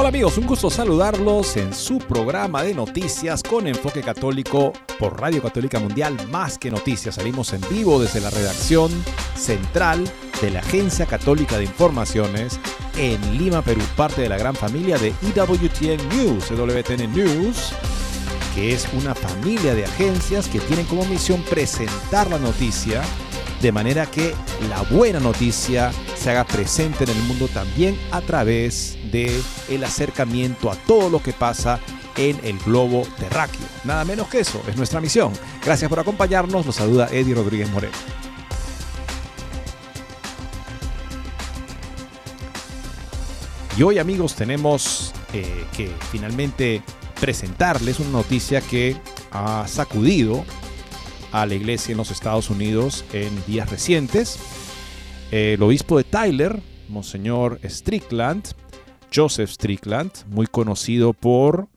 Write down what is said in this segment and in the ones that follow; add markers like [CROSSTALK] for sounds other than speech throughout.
Hola amigos, un gusto saludarlos en su programa de noticias con enfoque católico por Radio Católica Mundial Más que Noticias. Salimos en vivo desde la redacción central de la Agencia Católica de Informaciones en Lima, Perú, parte de la gran familia de EWTN News, EWTN News, que es una familia de agencias que tienen como misión presentar la noticia de manera que la buena noticia se haga presente en el mundo también a través de el acercamiento a todo lo que pasa en el globo terráqueo. Nada menos que eso, es nuestra misión. Gracias por acompañarnos, los saluda Eddie Rodríguez Moreno. Y hoy amigos tenemos eh, que finalmente presentarles una noticia que ha sacudido a la iglesia en los Estados Unidos en días recientes. El obispo de Tyler, Monseñor Strickland, Joseph Strickland, muy conocido por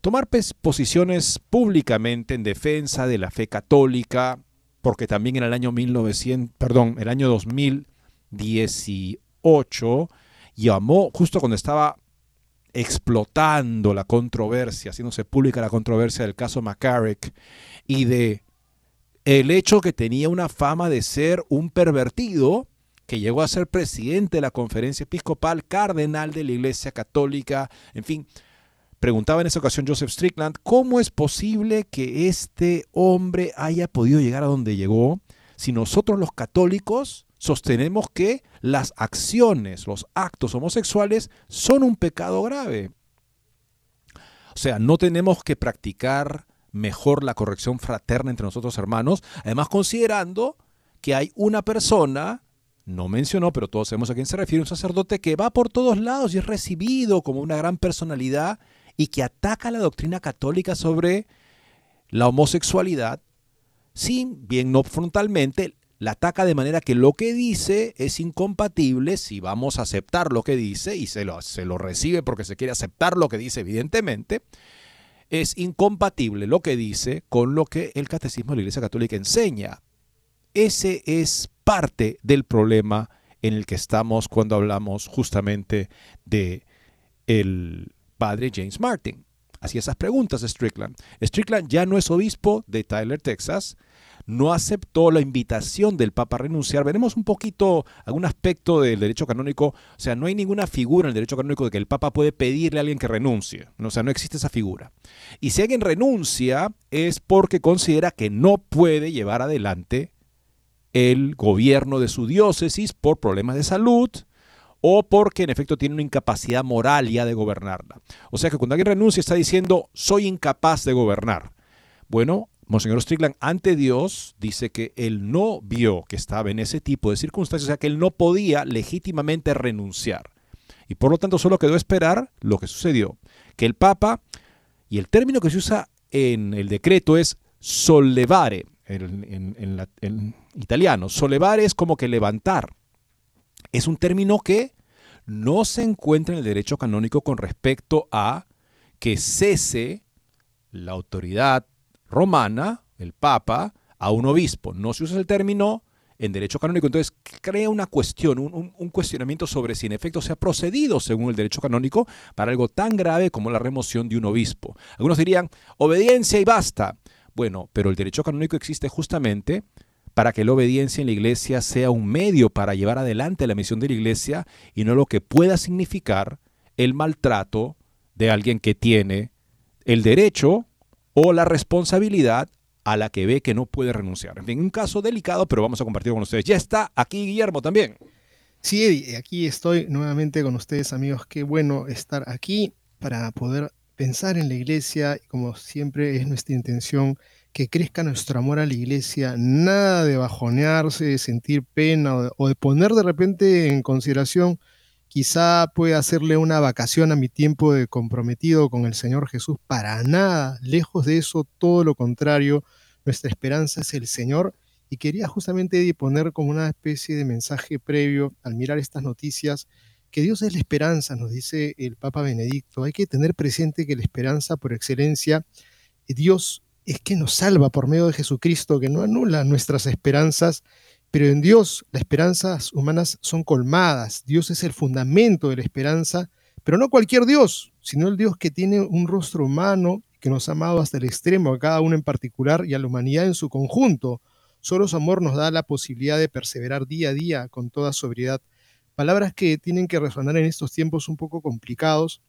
tomar posiciones públicamente en defensa de la fe católica, porque también en el año 1900, perdón, el año 2018 llamó justo cuando estaba explotando la controversia, haciéndose pública la controversia del caso McCarrick y de el hecho que tenía una fama de ser un pervertido, que llegó a ser presidente de la conferencia episcopal, cardenal de la Iglesia Católica, en fin. Preguntaba en esa ocasión Joseph Strickland, ¿cómo es posible que este hombre haya podido llegar a donde llegó si nosotros los católicos sostenemos que las acciones, los actos homosexuales son un pecado grave? O sea, no tenemos que practicar mejor la corrección fraterna entre nosotros hermanos, además considerando que hay una persona, no mencionó, pero todos sabemos a quién se refiere, un sacerdote que va por todos lados y es recibido como una gran personalidad y que ataca la doctrina católica sobre la homosexualidad, sin bien no frontalmente, la ataca de manera que lo que dice es incompatible si vamos a aceptar lo que dice y se lo, se lo recibe porque se quiere aceptar lo que dice evidentemente, es incompatible lo que dice con lo que el catecismo de la Iglesia Católica enseña. Ese es parte del problema en el que estamos cuando hablamos justamente de el padre James Martin. Hacía esas preguntas Strickland. Strickland ya no es obispo de Tyler, Texas, no aceptó la invitación del Papa a renunciar. Veremos un poquito algún aspecto del derecho canónico. O sea, no hay ninguna figura en el derecho canónico de que el Papa puede pedirle a alguien que renuncie. O sea, no existe esa figura. Y si alguien renuncia es porque considera que no puede llevar adelante el gobierno de su diócesis por problemas de salud o porque en efecto tiene una incapacidad moral ya de gobernarla. O sea que cuando alguien renuncia está diciendo soy incapaz de gobernar. Bueno, Monseñor Strickland ante Dios dice que él no vio que estaba en ese tipo de circunstancias, o sea que él no podía legítimamente renunciar. Y por lo tanto solo quedó esperar lo que sucedió, que el Papa, y el término que se usa en el decreto es sollevare, en, en italiano, sollevare es como que levantar. Es un término que no se encuentra en el derecho canónico con respecto a que cese la autoridad romana, el Papa, a un obispo. No se usa el término en derecho canónico, entonces crea una cuestión, un, cuestionamiento sobre si en efecto se ha procedido según el derecho canónico para algo tan grave como la remoción de un obispo. Algunos dirían, obediencia y basta. Bueno, pero el derecho canónico existe justamente para que la obediencia en la iglesia sea un medio para llevar adelante la misión de la iglesia y no lo que pueda significar el maltrato de alguien que tiene el derecho o la responsabilidad a la que ve que no puede renunciar. En fin, un caso delicado, pero vamos a compartir con ustedes. Ya está aquí Guillermo también. Sí, Eddie, aquí estoy nuevamente con ustedes, amigos. Qué bueno estar aquí para poder pensar en la iglesia. Como siempre es nuestra intención que crezca nuestro amor a la iglesia, nada de bajonearse, de sentir pena o de, poner de repente en consideración, quizá pueda hacerle una vacación a mi tiempo de comprometido con el Señor Jesús, para nada, lejos de eso, todo lo contrario, nuestra esperanza es el Señor. Y quería justamente poner como una especie de mensaje previo al mirar estas noticias, que Dios es la esperanza, nos dice el Papa Benedicto. Hay que tener presente que la esperanza por excelencia, Dios es que nos salva por medio de Jesucristo, que no anula nuestras esperanzas, pero en Dios las esperanzas humanas son colmadas. Dios es el fundamento de la esperanza, pero no cualquier Dios, sino el Dios que tiene un rostro humano, que nos ha amado hasta el extremo, a cada uno en particular y a la humanidad en su conjunto. Solo su amor nos da la posibilidad de perseverar día a día con toda sobriedad. Palabras que tienen que resonar en estos tiempos un poco complicados,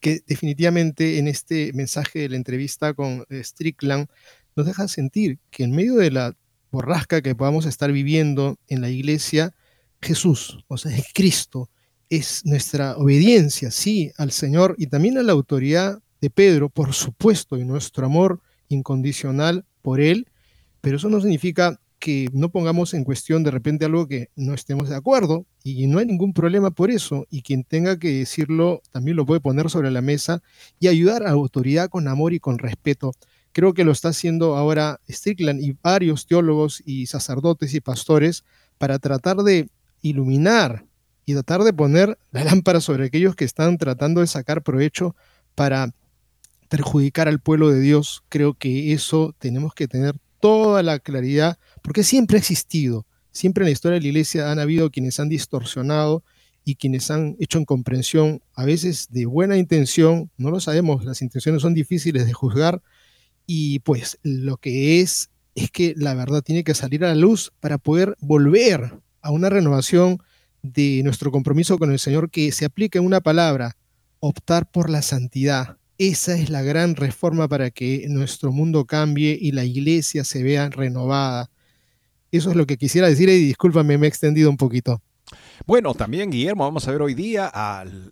que definitivamente en este mensaje de la entrevista con eh, Strickland nos deja sentir que en medio de la borrasca que podamos estar viviendo en la iglesia, Jesús, o sea, es Cristo, es nuestra obediencia, sí, al Señor y también a la autoridad de Pedro, por supuesto, y nuestro amor incondicional por Él, pero eso no significa que no pongamos en cuestión de repente algo que no estemos de acuerdo y no hay ningún problema por eso y quien tenga que decirlo también lo puede poner sobre la mesa y ayudar a la autoridad con amor y con respeto. Creo que lo está haciendo ahora Strickland y varios teólogos y sacerdotes y pastores para tratar de iluminar y tratar de poner la [LAUGHS] lámpara sobre aquellos que están tratando de sacar provecho para perjudicar al pueblo de Dios. Creo que eso tenemos que tener toda la claridad, porque siempre ha existido, siempre en la historia de la iglesia han habido quienes han distorsionado y quienes han hecho en comprensión, a veces de buena intención, no lo sabemos, las intenciones son difíciles de juzgar, y pues lo que es es que la verdad tiene que salir a la luz para poder volver a una renovación de nuestro compromiso con el Señor que se aplica en una palabra, optar por la santidad, esa es la gran reforma para que nuestro mundo cambie y la iglesia se vea renovada. Eso es lo que quisiera decir y discúlpame, me he extendido un poquito. Bueno, también Guillermo, vamos a ver hoy día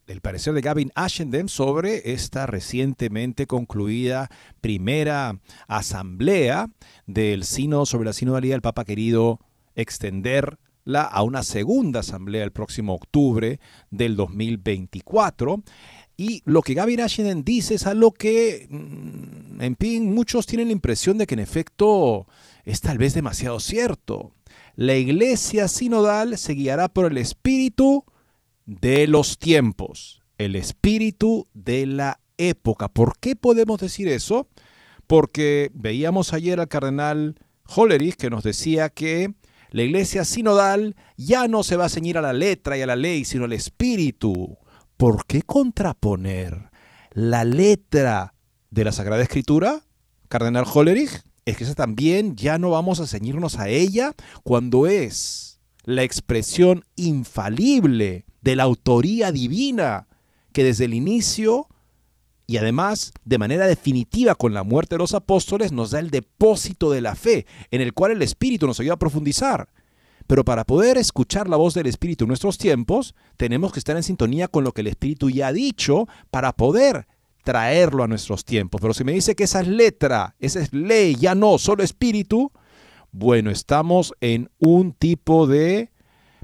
el parecer de Gavin Ashenden sobre esta recientemente concluida primera asamblea del Sino sobre la sinodalidad. El Papa ha querido extenderla a una segunda asamblea el próximo octubre del 2024. Y lo que Gavin Ashenden dice es algo que, mm, en fin, muchos tienen la impresión de que en efecto es tal vez demasiado cierto. La iglesia sinodal se guiará por el espíritu de los tiempos, el espíritu de la época. ¿Por qué podemos decir eso? Porque veíamos ayer al cardenal Hollerich que nos decía que la iglesia sinodal ya no se va a ceñir a la letra y a la ley, sino al espíritu. ¿Por qué contraponer la letra de la Sagrada Escritura, Cardenal Hollerich? Es que esa también ya no vamos a ceñirnos a ella cuando es la expresión infalible de la autoría divina que desde el inicio y además de manera definitiva con la muerte de los apóstoles nos da el depósito de la fe en el cual el Espíritu nos ayuda a profundizar. Pero para poder escuchar la voz del Espíritu en nuestros tiempos, tenemos que estar en sintonía con lo que el Espíritu ya ha dicho para poder traerlo a nuestros tiempos. Pero si me dice que esa es letra, esa es ley, ya no, solo espíritu, bueno, estamos en un tipo de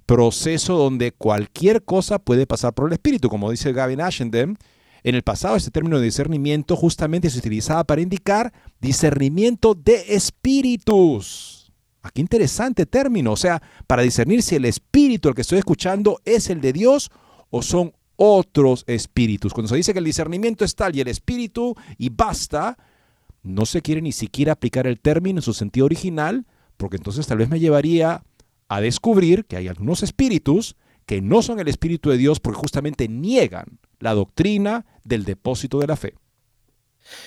proceso donde cualquier cosa puede pasar por el espíritu. Como dice Gavin Ashenden, en el pasado este término de discernimiento justamente se utilizaba para indicar discernimiento de espíritus. Ah, interesante término, o sea, para discernir si el espíritu al que estoy escuchando es el de Dios o son otros espíritus. Cuando se dice que el discernimiento es tal y el espíritu y basta, no se quiere ni siquiera aplicar el término en su sentido original, porque entonces tal vez me llevaría a descubrir que hay algunos espíritus que no son el espíritu de Dios porque justamente niegan la doctrina del depósito de la fe.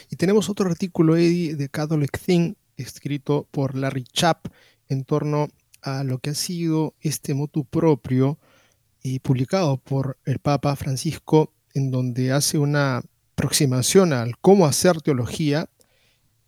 Y tenemos otro artículo, Eddie, de Catholic Thing, escrito por Larry Chap en torno a lo que ha sido este motu propio y publicado por el Papa Francisco, en donde hace una aproximación al cómo hacer teología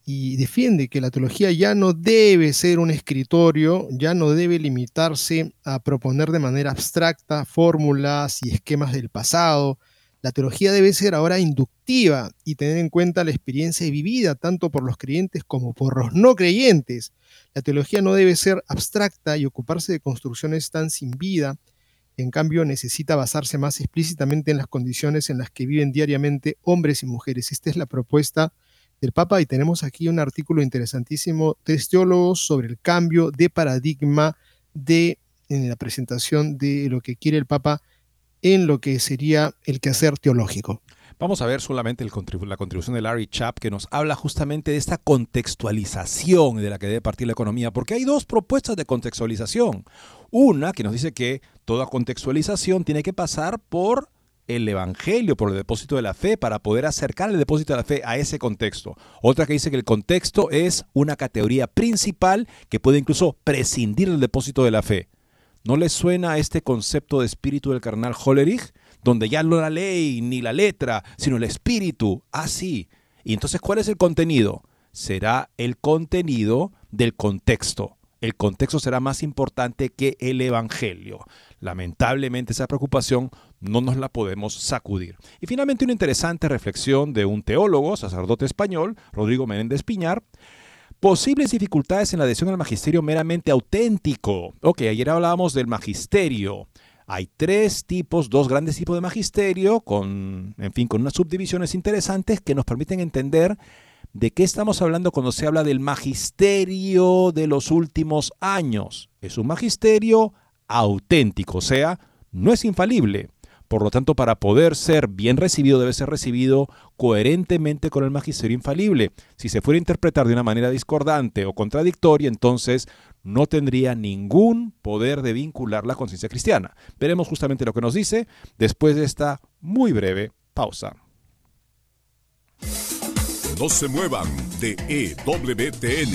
y defiende que la teología ya no debe ser un escritorio, ya no debe limitarse a proponer de manera abstracta fórmulas y esquemas del pasado. La teología debe ser ahora inductiva y tener en cuenta la experiencia vivida tanto por los creyentes como por los no creyentes. La teología no debe ser abstracta y ocuparse de construcciones tan sin vida. En cambio, necesita basarse más explícitamente en las condiciones en las que viven diariamente hombres y mujeres. Esta es la propuesta del Papa y tenemos aquí un artículo interesantísimo de teólogos sobre el cambio de paradigma de en la presentación de lo que quiere el Papa en lo que sería el quehacer teológico. Vamos a ver solamente la contribución de Larry Chap que nos habla justamente de esta contextualización de la que debe partir la economía, porque hay dos propuestas de contextualización. Una que nos dice que toda contextualización tiene que pasar por el Evangelio por el depósito de la fe para poder acercar el depósito de la fe a ese contexto. Otra que dice que el contexto es una categoría principal que puede incluso prescindir del depósito de la fe. ¿No les suena este concepto de espíritu del carnal Hollerich? Donde ya no la ley ni la letra, sino el espíritu. Ah, sí. Y entonces, ¿cuál es el contenido? Será el contenido del contexto. El contexto será más importante que el Evangelio. Lamentablemente esa preocupación no nos la podemos sacudir. Y finalmente una interesante reflexión de un teólogo, sacerdote español, Rodrigo Menéndez Piñar, Posibles dificultades en la adhesión al magisterio meramente auténtico. Ok, ayer hablábamos del magisterio. Hay tres tipos, dos grandes tipos de magisterio, con, en fin, con unas subdivisiones interesantes que nos permiten entender de qué estamos hablando cuando se habla del magisterio de los últimos años. Es un magisterio auténtico, o sea, no es infalible. Por lo tanto, para poder ser bien recibido, debe ser recibido coherentemente con el magisterio infalible. Si se fuera a interpretar de una manera discordante o contradictoria, entonces no tendría ningún poder de vincular la conciencia cristiana. Veremos justamente lo que nos dice después de esta muy breve pausa. No se muevan de EWTN,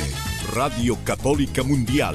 Radio Católica Mundial.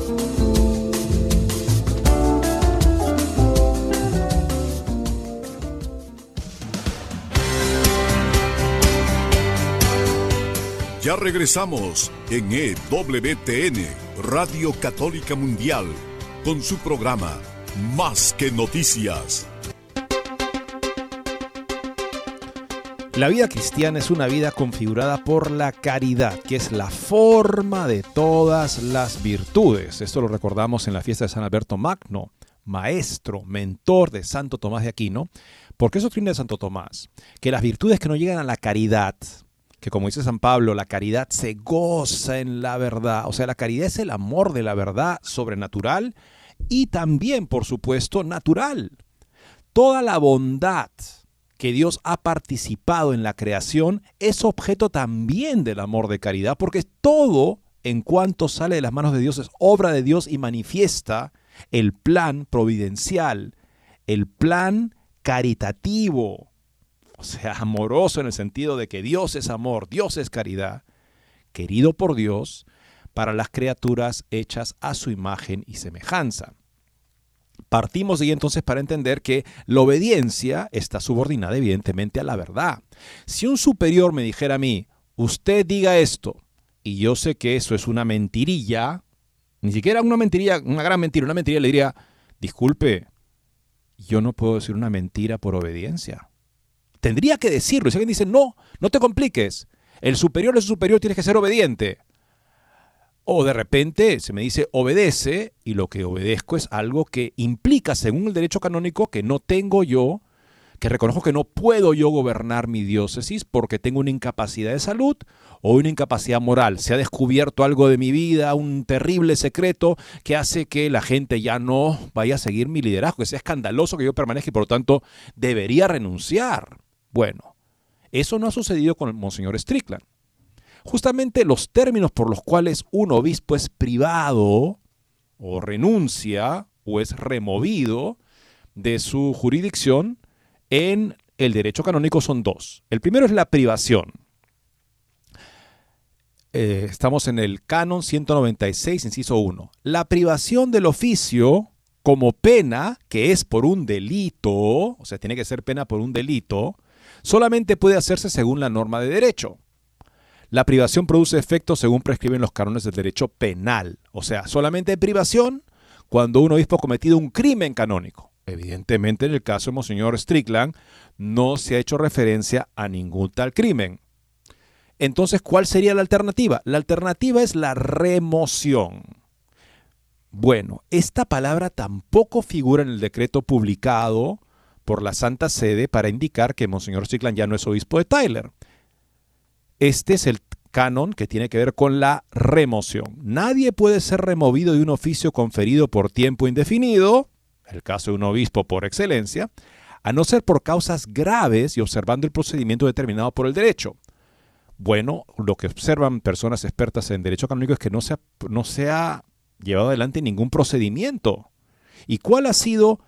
Ya regresamos en EWTN, Radio Católica Mundial, con su programa Más que Noticias. La vida cristiana es una vida configurada por la caridad, que es la forma de todas las virtudes. Esto lo recordamos en la fiesta de San Alberto Magno, maestro, mentor de Santo Tomás de Aquino. ¿Por qué es doctrina Santo Tomás? Que las virtudes que no llegan a la caridad, que como dice San Pablo, la caridad se goza en la verdad. O sea, la caridad es el amor de la verdad sobrenatural y también, por supuesto, natural. Toda la bondad que Dios ha participado en la creación es objeto también del amor de caridad, porque todo en cuanto sale de las manos de Dios es obra de Dios y manifiesta el plan providencial, el plan caritativo o sea, amoroso en el sentido de que Dios es amor, Dios es caridad, querido por Dios para las criaturas hechas a su imagen y semejanza. Partimos de ahí entonces para entender que la obediencia está subordinada evidentemente a la verdad. Si un superior me dijera a mí, usted diga esto, y yo sé que eso es una mentirilla, ni siquiera una mentirilla, una gran mentira, una mentirilla, le diría, disculpe, yo no puedo decir una mentira por obediencia. Tendría que decirlo. Y si alguien dice, no, no te compliques, el superior es superior, tienes que ser obediente. O de repente se me dice obedece y lo que obedezco es algo que implica, según el derecho canónico, que no tengo yo, que reconozco que no puedo yo gobernar mi diócesis porque tengo una incapacidad de salud o una incapacidad moral. Se ha descubierto algo de mi vida, un terrible secreto que hace que la gente ya no vaya a seguir mi liderazgo, que sea escandaloso que yo permanezca y por lo tanto debería renunciar. Bueno, eso no ha sucedido con el Monseñor Strickland. Justamente los términos por los cuales un obispo es privado o renuncia o es removido de su jurisdicción en el derecho canónico son dos. El primero es la privación. Eh, estamos en el canon 196, inciso 1. La privación del oficio como pena, que es por un delito, o sea, tiene que ser pena por un delito, solamente puede hacerse según la norma de derecho. La privación produce efectos según prescriben los cánones del derecho penal. O sea, solamente hay privación cuando un obispo ha cometido un crimen canónico. Evidentemente, en el caso de Monseñor Strickland, no se ha hecho referencia a ningún tal crimen. Entonces, ¿cuál sería la alternativa? La alternativa es la remoción. Bueno, esta palabra tampoco figura en el decreto publicado por la Santa Sede para indicar que Monseñor Strickland ya no es obispo de Tyler. Este es el canon que tiene que ver con la remoción. Nadie puede ser removido de un oficio conferido por tiempo indefinido, el caso de un obispo por excelencia, a no ser por causas graves y observando el procedimiento determinado por el derecho. Bueno, lo que observan personas expertas en derecho canónico es que no se ha, no se ha llevado adelante ningún procedimiento. ¿Y cuál ha sido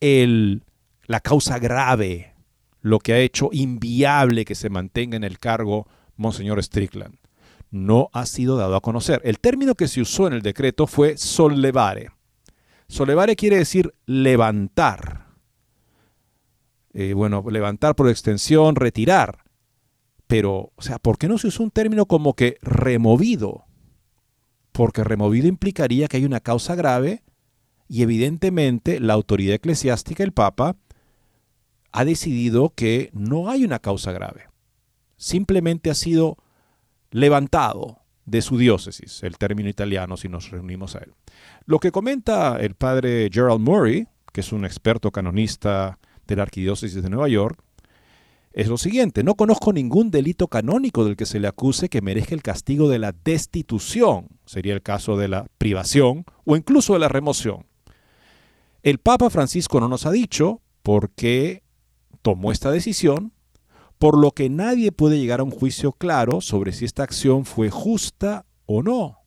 el, la causa grave, lo que ha hecho inviable que se mantenga en el cargo Monseñor Strickland. No ha sido dado a conocer. El término que se usó en el decreto fue sollevare. Sollevare quiere decir levantar. Eh, bueno, levantar por extensión, retirar. Pero, o sea, ¿por qué no se usó un término como que removido? Porque removido implicaría que hay una causa grave y evidentemente la autoridad eclesiástica, el Papa, ha decidido que no hay una causa grave simplemente ha sido levantado de su diócesis, el término italiano si nos reunimos a él. Lo que comenta el padre Gerald Murray, que es un experto canonista de la Arquidiócesis de Nueva York, es lo siguiente, no conozco ningún delito canónico del que se le acuse que merezca el castigo de la destitución, sería el caso de la privación o incluso de la remoción. El Papa Francisco no nos ha dicho por qué tomó esta decisión, por lo que nadie puede llegar a un juicio claro sobre si esta acción fue justa o no.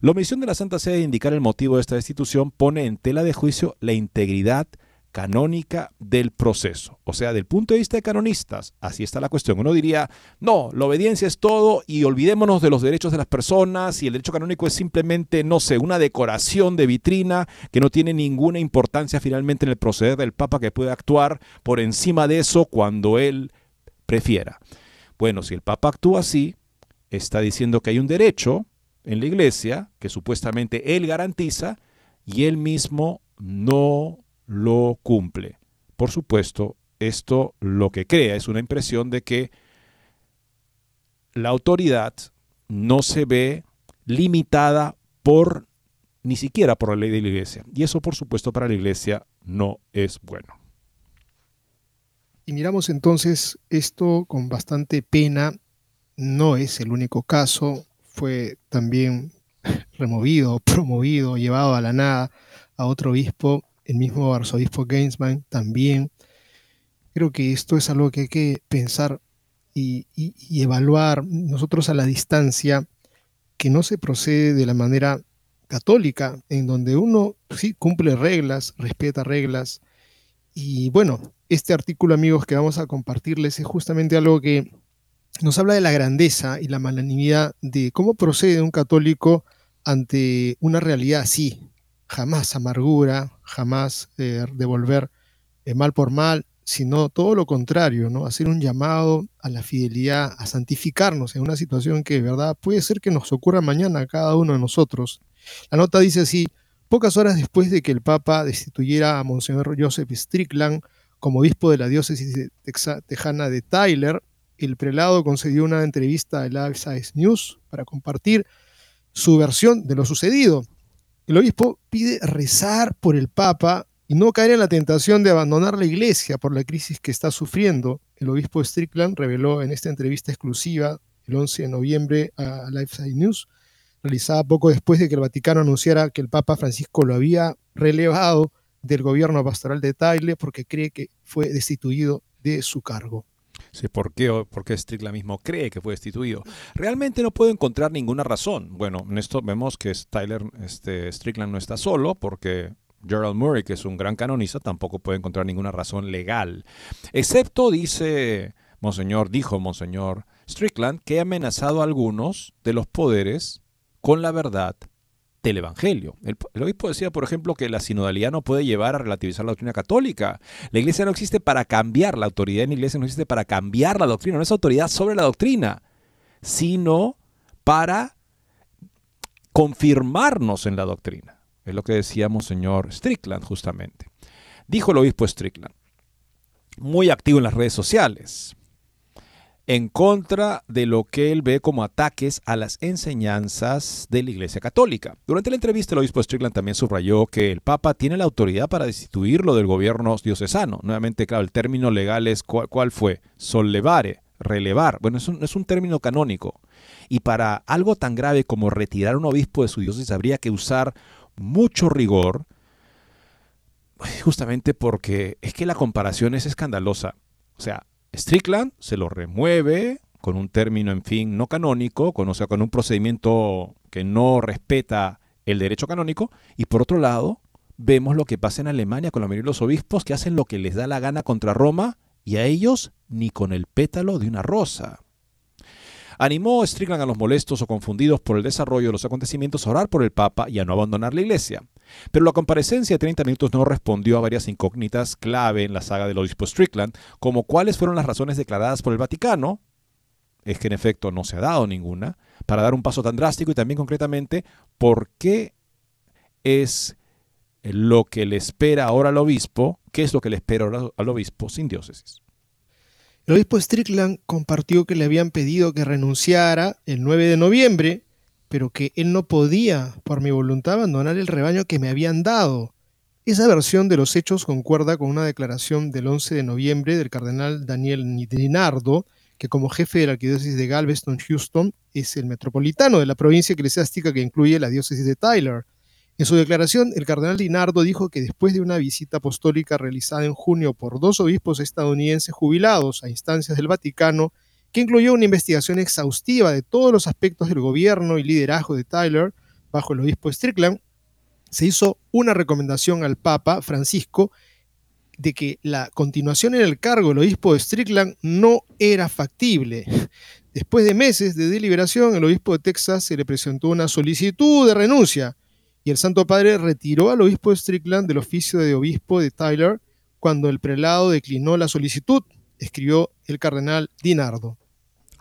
La omisión de la Santa Sede de indicar el motivo de esta destitución pone en tela de juicio la integridad canónica del proceso. O sea, del punto de vista de canonistas, así está la cuestión. Uno diría, no, la obediencia es todo y olvidémonos de los derechos de las personas y el derecho canónico es simplemente, no sé, una decoración de vitrina que no tiene ninguna importancia finalmente en el proceder del Papa que puede actuar por encima de eso cuando él prefiera. Bueno, si el Papa actúa así, está diciendo que hay un derecho en la iglesia que supuestamente él garantiza y él mismo no lo cumple. Por supuesto, esto lo que crea es una impresión de que la autoridad no se ve limitada por ni siquiera por la ley de la iglesia. Y eso, por supuesto, para la iglesia no es bueno. Y miramos entonces esto con bastante pena. No es el único caso. Fue también [LAUGHS] removido, promovido, llevado a la nada a otro obispo, el mismo arzobispo Gainsman también. Creo que esto es algo que hay que pensar y, evaluar nosotros a la distancia, que no se procede de la manera católica, en donde uno sí cumple reglas, respeta reglas, y bueno, este artículo, amigos, que vamos a compartirles es justamente algo que nos habla de la grandeza y la malanimidad de cómo procede un católico ante una realidad así. Jamás amargura, jamás eh, devolver eh, mal por mal, sino todo lo contrario, ¿no? Hacer un llamado a la fidelidad, a santificarnos en una situación que de verdad puede ser que nos ocurra mañana a cada uno de nosotros. La nota dice así, pocas horas después de que el Papa destituyera a Monseñor Joseph Strickland como obispo de la diócesis tejana de Tyler, el prelado concedió una entrevista a Size News para compartir su versión de lo sucedido. El obispo pide rezar por el Papa y no caer en la tentación de abandonar la iglesia por la crisis que está sufriendo. El obispo Strickland reveló en esta entrevista exclusiva el 11 de noviembre a Lifeside News, realizada poco después de que el Vaticano anunciara que el Papa Francisco lo había relevado del gobierno pastoral de Tyler porque cree que fue destituido de su cargo. ¿Por qué, ¿por Strickland mismo cree que fue destituido? Realmente no puedo encontrar ninguna razón. Bueno, en esto vemos que Tyler, este, Strickland no está solo porque Gerald Murray, que es un gran canonista, tampoco puede encontrar ninguna razón legal. Excepto, dice Monseñor, dijo Monseñor Strickland, que ha amenazado a algunos de los poderes con la verdad del Evangelio. El, obispo decía, por ejemplo, que la sinodalidad no puede llevar a relativizar la doctrina católica. La iglesia no existe para cambiar, la autoridad en la iglesia no existe para cambiar la doctrina, no es autoridad sobre la doctrina, sino para confirmarnos en la doctrina. Es lo que decíamos señor Strickland justamente. Dijo el obispo Strickland, muy activo en las redes sociales, en contra de lo que él ve como ataques a las enseñanzas de la Iglesia Católica. Durante la entrevista, el obispo Strickland también subrayó que el Papa tiene la autoridad para destituirlo del gobierno diocesano. Nuevamente, claro, el término legal es cuál, fue, sollevare, relevar. Bueno, es un, es un término canónico. Y para algo tan grave como retirar a un obispo de su diócesis habría que usar mucho rigor, justamente porque es que la comparación es escandalosa. O sea, Strickland se lo remueve con un término, en fin, no canónico, con, con un procedimiento que no respeta el derecho canónico, y por otro lado, vemos lo que pasa en Alemania con la mayoría de los obispos que hacen lo que les da la gana contra Roma y a ellos ni con el pétalo de una rosa. Animó Strickland a los molestos o confundidos por el desarrollo de los acontecimientos a orar por el Papa y a no abandonar la iglesia. Pero la comparecencia de 30 minutos no respondió a varias incógnitas clave en la saga del obispo Strickland, como cuáles fueron las razones declaradas por el Vaticano, es que en efecto no se ha dado ninguna, para dar un paso tan drástico y también concretamente por qué es lo que le espera ahora al obispo, qué es lo que le espera al obispo sin diócesis. El obispo Strickland compartió que le habían pedido que renunciara el 9 de noviembre, pero que él no podía, por mi voluntad, abandonar el rebaño que me habían dado. Esa versión de los hechos concuerda con una declaración del 11 de noviembre del cardenal Daniel Dinardo, que como jefe de la arquidiócesis de Galveston, Houston, es el metropolitano de la provincia eclesiástica que incluye la diócesis de Tyler. En su declaración, el cardenal Dinardo dijo que después de una visita apostólica realizada en junio por dos obispos estadounidenses jubilados a instancias del Vaticano, que incluyó una investigación exhaustiva de todos los aspectos del gobierno y liderazgo de Tyler bajo el obispo Strickland, se hizo una recomendación al Papa Francisco de que la continuación en el cargo del obispo de Strickland no era factible. Después de meses de deliberación, el obispo de Texas se le presentó una solicitud de renuncia y el Santo Padre retiró al obispo de Strickland del oficio de obispo de Tyler cuando el prelado declinó la solicitud, escribió el cardenal Dinardo.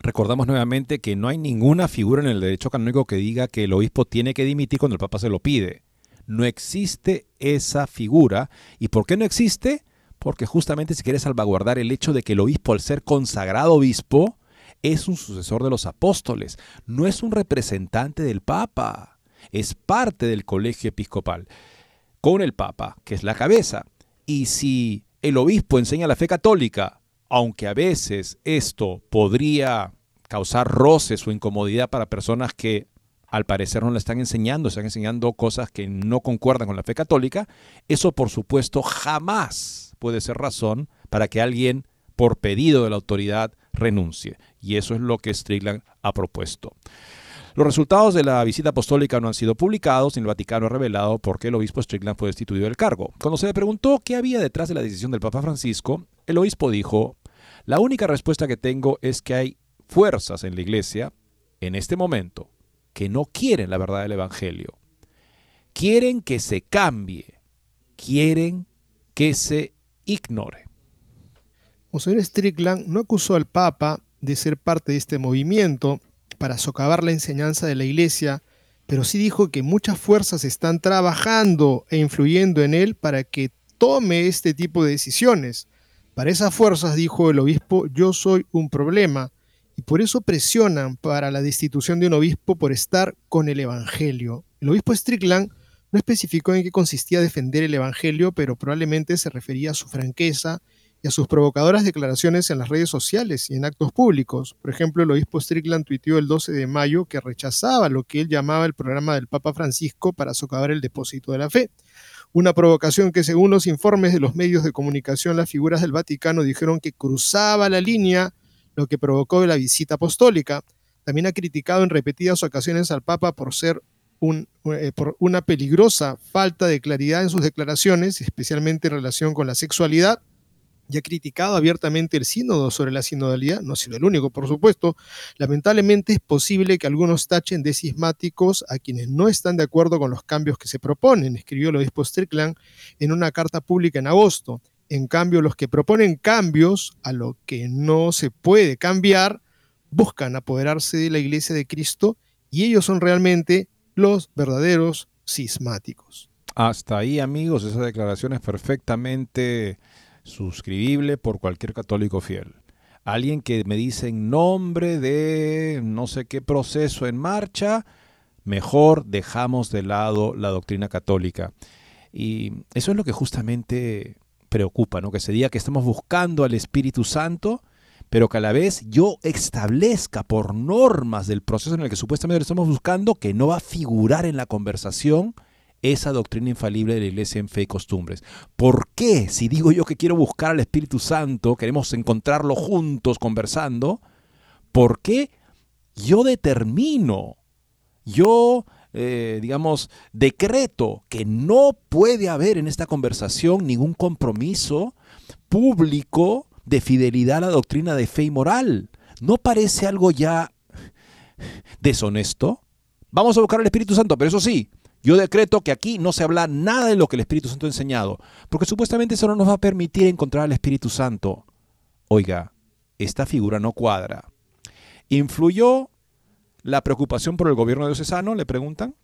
Recordamos nuevamente que no hay ninguna figura en el derecho canónico que diga que el obispo tiene que dimitir cuando el Papa se lo pide. No existe esa figura. ¿Y por qué no existe? Porque justamente se quiere salvaguardar el hecho de que el obispo, al ser consagrado obispo, es un sucesor de los apóstoles, no es un representante del Papa es parte del colegio episcopal, con el Papa, que es la cabeza. Y si el obispo enseña la fe católica, aunque a veces esto podría causar roces o incomodidad para personas que al parecer no la están enseñando, están enseñando cosas que no concuerdan con la fe católica, eso por supuesto jamás puede ser razón para que alguien, por pedido de la autoridad, renuncie. Y eso es lo que Strickland ha propuesto. Los resultados de la visita apostólica no han sido publicados, ni el Vaticano ha revelado por qué el obispo Strickland fue destituido del cargo. Cuando se le preguntó qué había detrás de la decisión del Papa Francisco, el obispo dijo, la única respuesta que tengo es que hay fuerzas en la iglesia, en este momento, que no quieren la verdad del Evangelio. Quieren que se cambie, quieren que se ignore. Monseñor Strickland no acusó al Papa de ser parte de este movimiento, para socavar la enseñanza de la Iglesia, pero sí dijo que muchas fuerzas están trabajando e influyendo en él para que tome este tipo de decisiones. Para esas fuerzas, dijo el obispo, yo soy un problema y por eso presionan para la destitución de un obispo por estar con el Evangelio. El obispo Strickland no especificó en qué consistía defender el Evangelio, pero probablemente se refería a su franqueza y a sus provocadoras declaraciones en las redes sociales y en actos públicos. Por ejemplo, el obispo Strickland tuiteó el 12 de mayo que rechazaba lo que él llamaba el programa del Papa Francisco para socavar el depósito de la fe. Una provocación que según los informes de los medios de comunicación, las figuras del Vaticano dijeron que cruzaba la línea, lo que provocó la visita apostólica. También ha criticado en repetidas ocasiones al Papa por ser eh, por una peligrosa falta de claridad en sus declaraciones, especialmente en relación con la sexualidad, y ha criticado abiertamente el sínodo sobre la sinodalidad, no ha sido el único, por supuesto. Lamentablemente es posible que algunos tachen de cismáticos a quienes no están de acuerdo con los cambios que se proponen, escribió el obispo Strickland en una carta pública en agosto. En cambio, los que proponen cambios a lo que no se puede cambiar, buscan apoderarse de la iglesia de Cristo y ellos son realmente los verdaderos cismáticos. Hasta ahí, amigos, esa declaración es perfectamente suscribible por cualquier católico fiel. Alguien que me dice en nombre de no sé qué proceso en marcha, mejor dejamos de lado la doctrina católica. Y eso es lo que justamente preocupa, ¿no? Que se diga que estamos buscando al Espíritu Santo, pero que a la vez yo establezca por normas del proceso en el que supuestamente lo estamos buscando que no va a figurar en la conversación esa doctrina infalible de la iglesia en fe y costumbres. ¿Por qué? Si digo yo que quiero buscar al Espíritu Santo, queremos encontrarlo juntos conversando, ¿por qué yo determino, yo, eh, digamos, decreto que no puede haber en esta conversación ningún compromiso público de fidelidad a la doctrina de fe y moral? ¿No parece algo ya deshonesto? Vamos a buscar al Espíritu Santo, pero eso sí, yo decreto que aquí no se habla nada de lo que el Espíritu Santo ha enseñado, porque supuestamente eso no nos va a permitir encontrar al Espíritu Santo. Oiga, esta figura no cuadra. ¿Influyó la preocupación por el gobierno diocesano? Le preguntan.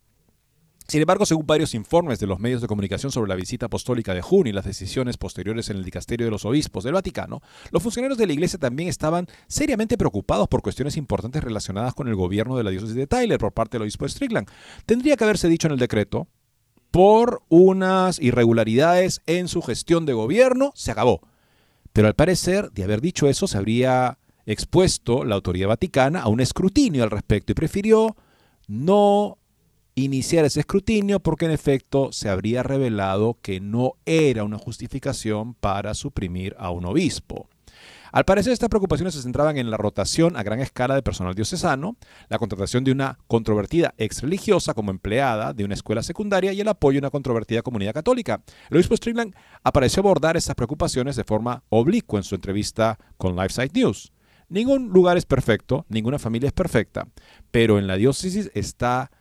Sin embargo, según varios informes de los medios de comunicación sobre la visita apostólica de junio y las decisiones posteriores en el dicasterio de los obispos del Vaticano, los funcionarios de la Iglesia también estaban seriamente preocupados por cuestiones importantes relacionadas con el gobierno de la diócesis de Tyler por parte del obispo Strickland. Tendría que haberse dicho en el decreto, por unas irregularidades en su gestión de gobierno, se acabó. Pero al parecer, de haber dicho eso, se habría expuesto la autoridad vaticana a un escrutinio al respecto y prefirió no iniciar ese escrutinio porque en efecto se habría revelado que no era una justificación para suprimir a un obispo. Al parecer estas preocupaciones se centraban en la rotación a gran escala de personal diocesano, la contratación de una controvertida ex religiosa como empleada de una escuela secundaria y el apoyo a una controvertida comunidad católica. El obispo Strickland apareció abordar estas preocupaciones de forma oblicua en su entrevista con LifeSite News. Ningún lugar es perfecto, ninguna familia es perfecta, pero en la diócesis está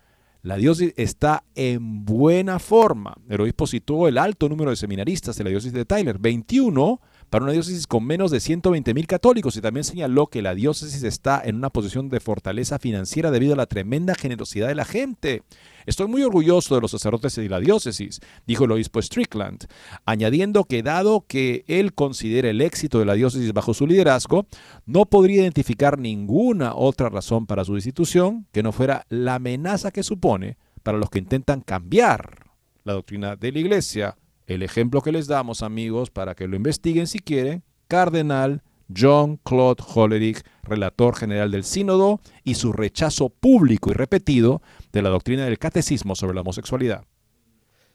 la diócesis está en buena forma. El obispo situó el alto número de seminaristas de la diócesis de Tyler, 21 para una diócesis con menos de 120 mil católicos y también señaló que la diócesis está en una posición de fortaleza financiera debido a la tremenda generosidad de la gente. Estoy muy orgulloso de los sacerdotes de la diócesis, dijo el obispo Strickland, añadiendo que dado que él considera el éxito de la diócesis bajo su liderazgo, no podría identificar ninguna otra razón para su destitución que no fuera la amenaza que supone para los que intentan cambiar la doctrina de la iglesia. El ejemplo que les damos, amigos, para que lo investiguen si quieren, Cardenal John Claude Hollerich, relator general del Sínodo, y su rechazo público y repetido de la doctrina del catecismo sobre la homosexualidad.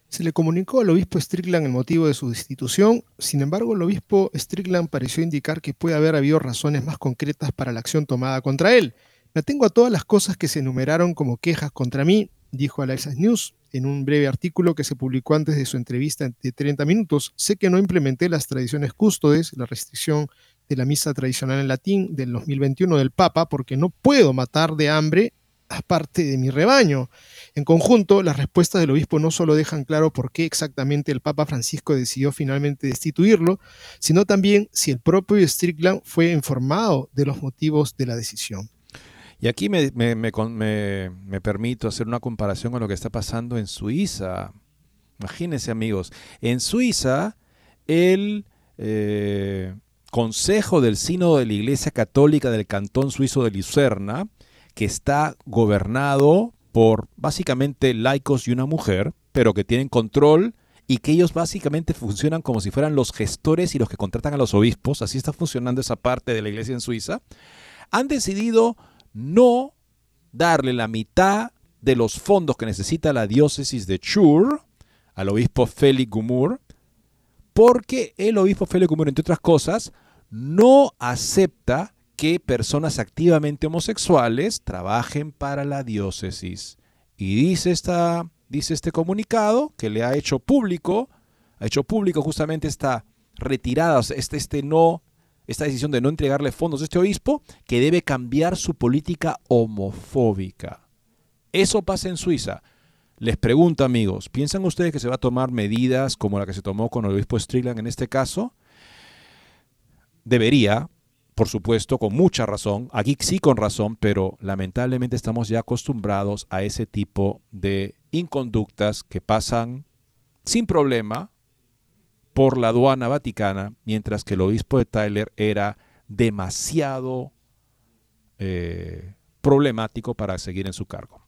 Se le comunicó al obispo Strickland el motivo de su destitución, sin embargo el obispo Strickland pareció indicar que puede haber habido razones más concretas para la acción tomada contra él. Me atengo a todas las cosas que se enumeraron como quejas contra mí, dijo a la News en un breve artículo que se publicó antes de su entrevista de 30 minutos. Sé que no implementé las tradiciones cústodes, la restricción de la misa tradicional en latín del 2021 del Papa, porque no puedo matar de hambre a parte de mi rebaño. En conjunto, las respuestas del obispo no solo dejan claro por qué exactamente el Papa Francisco decidió finalmente destituirlo, sino también si el propio Strickland fue informado de los motivos de la decisión. Y aquí me, permito hacer una comparación con lo que está pasando en Suiza. Imagínense amigos, en Suiza el eh, Consejo del Sínodo de la Iglesia Católica del Cantón Suizo de Lucerna, que está gobernado por básicamente laicos y una mujer, pero que tienen control y que ellos básicamente funcionan como si fueran los gestores y los que contratan a los obispos, así está funcionando esa parte de la iglesia en Suiza, han decidido no darle la mitad de los fondos que necesita la diócesis de Chur al obispo Félix Gumur, porque el obispo Félix Gumur, entre otras cosas, no acepta que personas activamente homosexuales trabajen para la diócesis. Y dice, esta, dice este comunicado que le ha hecho público, ha hecho público justamente esta retirada, este, este no esta decisión de no entregarle fondos a este obispo, que debe cambiar su política homofóbica. Eso pasa en Suiza. Les pregunto, amigos, ¿piensan ustedes que se va a tomar medidas como la que se tomó con el obispo Strickland en este caso? Debería, por supuesto, con mucha razón, aquí sí con razón, pero lamentablemente estamos ya acostumbrados a ese tipo de inconductas que pasan sin problema por la aduana vaticana, mientras que el obispo de Tyler era demasiado eh, problemático para seguir en su cargo.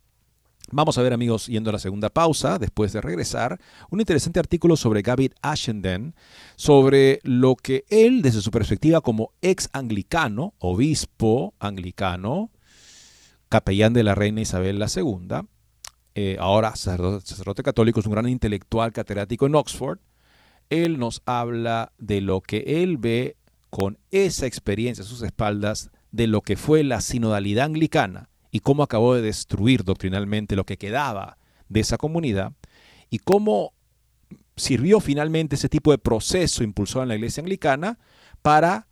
Vamos a ver amigos, yendo a la segunda pausa, después de regresar, un interesante artículo sobre Gavin Ashenden, sobre lo que él, desde su perspectiva como ex anglicano, obispo anglicano, capellán de la reina Isabel II, eh, ahora sacerdote, sacerdote católico, es un gran intelectual catedrático en Oxford, él nos habla de lo que él ve con esa experiencia a sus espaldas de lo que fue la sinodalidad anglicana y cómo acabó de destruir doctrinalmente lo que quedaba de esa comunidad y cómo sirvió finalmente ese tipo de proceso impulsado en la iglesia anglicana para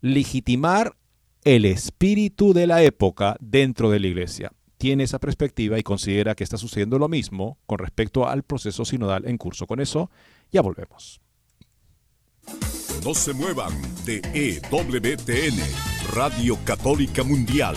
legitimar el espíritu de la época dentro de la iglesia. Tiene esa perspectiva y considera que está sucediendo lo mismo con respecto al proceso sinodal en curso. Con eso ya volvemos. No se muevan de EWTN, Radio Católica Mundial.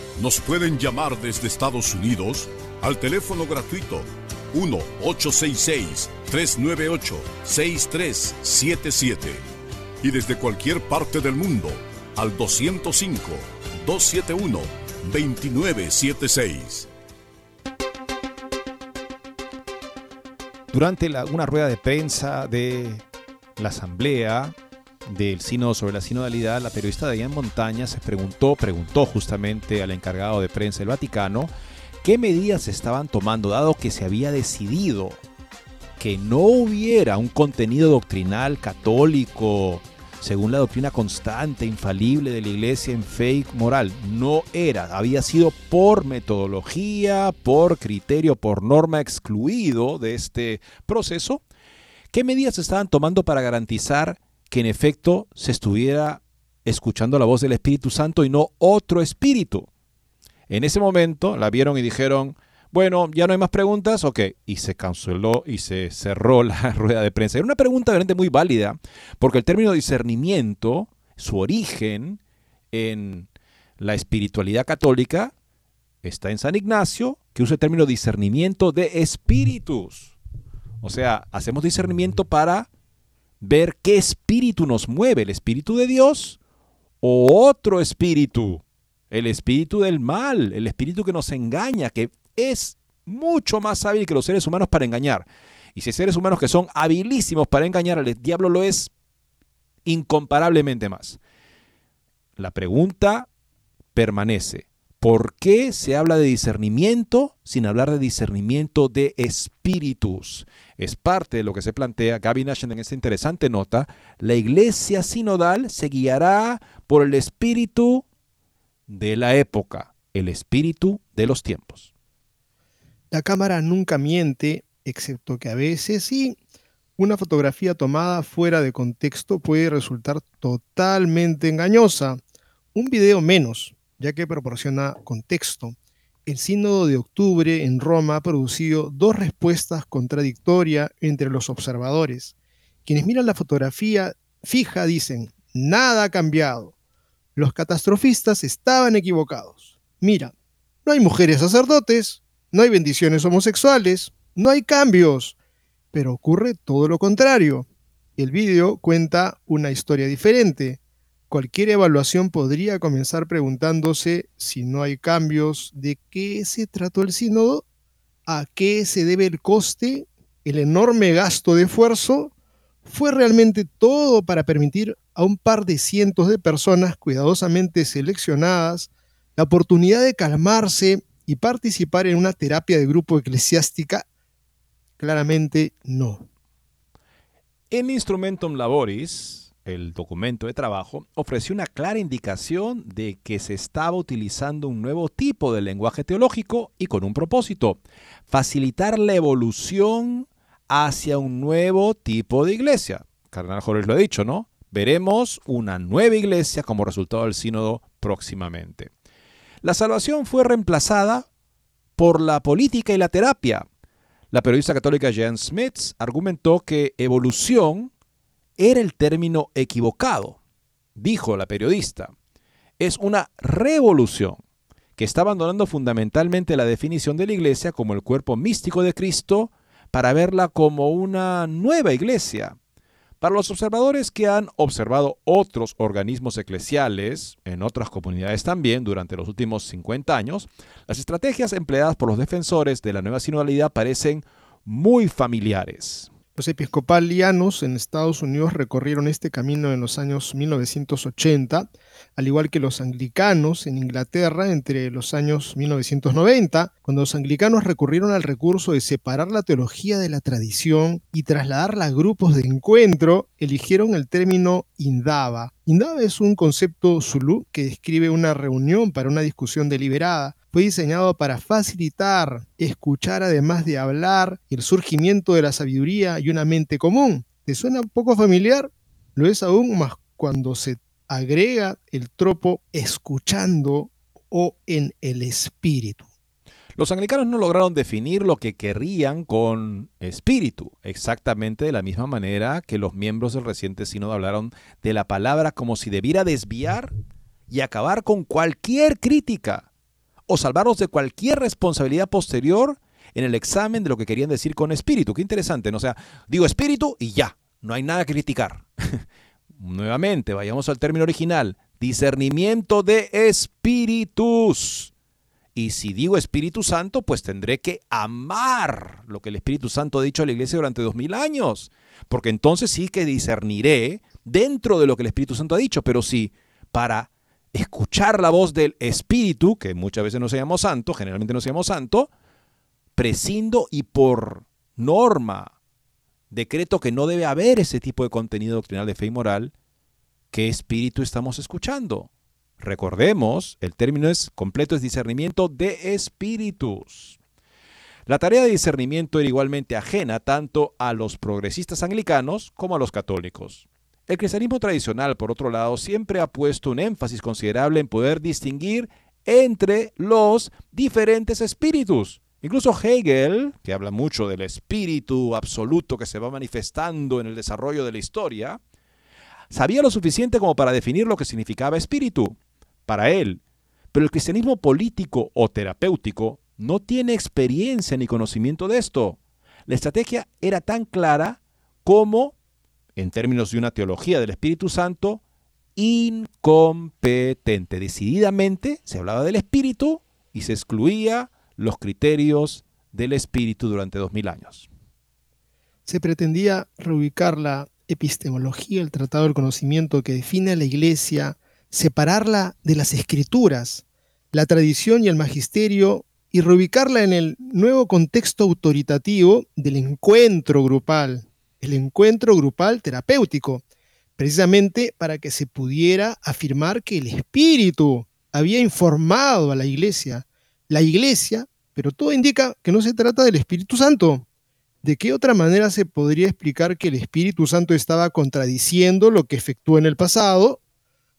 nos pueden llamar desde Estados Unidos al teléfono gratuito 1-866-398-6377 y desde cualquier parte del mundo al 205-271-2976. Durante una rueda de prensa de la asamblea del Sínodo sobre la sinodalidad, la periodista Diane Montaña se preguntó, preguntó justamente al encargado de prensa del Vaticano qué medidas se estaban tomando, dado que se había decidido que no hubiera un contenido doctrinal católico según la doctrina constante, infalible de la iglesia en fe moral. No era, había sido por metodología, por criterio, por norma excluido de este proceso ¿Qué medidas se estaban tomando para garantizar que en efecto se estuviera escuchando la voz del Espíritu Santo y no otro espíritu? En ese momento la vieron y dijeron, Bueno, ya no hay más preguntas, ok. Y se canceló y se cerró la [LAUGHS] rueda de prensa. Era una pregunta realmente muy válida, porque el término discernimiento, su origen en la espiritualidad católica, está en San Ignacio, que usa el término discernimiento de espíritus. O sea, hacemos discernimiento para ver qué espíritu nos mueve, el espíritu de Dios o otro espíritu, el espíritu del mal, el espíritu que nos engaña, que es mucho más hábil que los seres humanos para engañar. Y si seres humanos que son habilísimos para engañar, el diablo lo es incomparablemente más. La pregunta permanece. ¿Por qué se habla de discernimiento sin hablar de discernimiento de espíritus? Es parte de lo que se plantea Gaby Nash en esta interesante nota. La iglesia sinodal se guiará por el espíritu de la época, el espíritu de los tiempos. La cámara nunca miente, excepto que a veces sí, una fotografía tomada fuera de contexto puede resultar totalmente engañosa. Un video menos, ya que proporciona contexto. El sínodo de octubre en Roma ha producido dos respuestas contradictorias entre los observadores. Quienes miran la fotografía fija dicen, nada ha cambiado. Los catastrofistas estaban equivocados. Mira, no hay mujeres sacerdotes, no hay bendiciones homosexuales, no hay cambios. Pero ocurre todo lo contrario. El vídeo cuenta una historia diferente. Cualquier evaluación podría comenzar preguntándose si no hay cambios, ¿de qué se trató el sínodo? ¿A qué se debe el coste? ¿El enorme gasto de esfuerzo? ¿Fue realmente todo para permitir a un par de cientos de personas cuidadosamente seleccionadas la oportunidad de calmarse y participar en una terapia de grupo eclesiástica? Claramente no. En Instrumentum Laboris, el documento de trabajo, ofreció una clara indicación de que se estaba utilizando un nuevo tipo de lenguaje teológico y con un propósito, facilitar la evolución hacia un nuevo tipo de iglesia. Cardenal Jorge lo ha dicho, ¿no? Veremos una nueva iglesia como resultado del sínodo próximamente. La salvación fue reemplazada por la política y la terapia. La periodista católica Jan Smith argumentó que evolución era el término equivocado, dijo la periodista. Es una revolución que está abandonando fundamentalmente la definición de la iglesia como el cuerpo místico de Cristo para verla como una nueva iglesia. Para los observadores que han observado otros organismos eclesiales, en otras comunidades también, durante los últimos 50 años, las estrategias empleadas por los defensores de la nueva sinodalidad parecen muy familiares. Los episcopalianos en Estados Unidos recorrieron este camino en los años 1980, al igual que los anglicanos en Inglaterra entre los años 1990, cuando los anglicanos recurrieron al recurso de separar la teología de la tradición y trasladarla a grupos de encuentro, eligieron el término indaba. Indaba es un concepto zulú que describe una reunión para una discusión deliberada fue diseñado para facilitar, escuchar además de hablar, el surgimiento de la sabiduría y una mente común. ¿Te suena un poco familiar? Lo es aún más cuando se agrega el tropo escuchando o en el espíritu. Los anglicanos no lograron definir lo que querrían con espíritu, exactamente de la misma manera que los miembros del reciente sínodo hablaron de la palabra como si debiera desviar y acabar con cualquier crítica o salvarlos de cualquier responsabilidad posterior en el examen de lo que querían decir con espíritu. Qué interesante, ¿no? O sea, digo espíritu y ya, no hay nada que criticar. [LAUGHS] Nuevamente, vayamos al término original, discernimiento de espíritus. Y si digo Espíritu Santo, pues tendré que amar lo que el Espíritu Santo ha dicho a la iglesia durante dos mil años. Porque entonces sí que discerniré dentro de lo que el Espíritu Santo ha dicho. Pero si para escuchar la voz del Espíritu, que muchas veces no se llama santo, generalmente no se llama santo, prescindo y por norma decreto que no debe haber ese tipo de contenido doctrinal de fe y moral, ¿qué espíritu estamos escuchando? Recordemos, el término es completo es discernimiento de espíritus. La tarea de discernimiento era igualmente ajena tanto a los progresistas anglicanos como a los católicos. El cristianismo tradicional, por otro lado, siempre ha puesto un énfasis considerable en poder distinguir entre los diferentes espíritus, Incluso Hegel, que habla mucho del espíritu absoluto que se va manifestando en el desarrollo de la historia, sabía lo suficiente como para definir lo que significaba espíritu para él. Pero el cristianismo político o terapéutico no tiene experiencia ni conocimiento de esto. La estrategia era tan clara como, en términos de una teología del Espíritu Santo, incompetente. Decididamente se hablaba del Espíritu y se excluía los criterios del espíritu durante dos mil años. Se pretendía reubicar la epistemología, el tratado del conocimiento que define a la iglesia, separarla de las escrituras, la tradición y el magisterio y reubicarla en el nuevo contexto autoritativo del encuentro grupal, el encuentro grupal terapéutico, precisamente para que se pudiera afirmar que el espíritu había informado a la iglesia. La iglesia pero todo indica que no se trata del Espíritu Santo. ¿De qué otra manera se podría explicar que el Espíritu Santo estaba contradiciendo lo que efectuó en el pasado?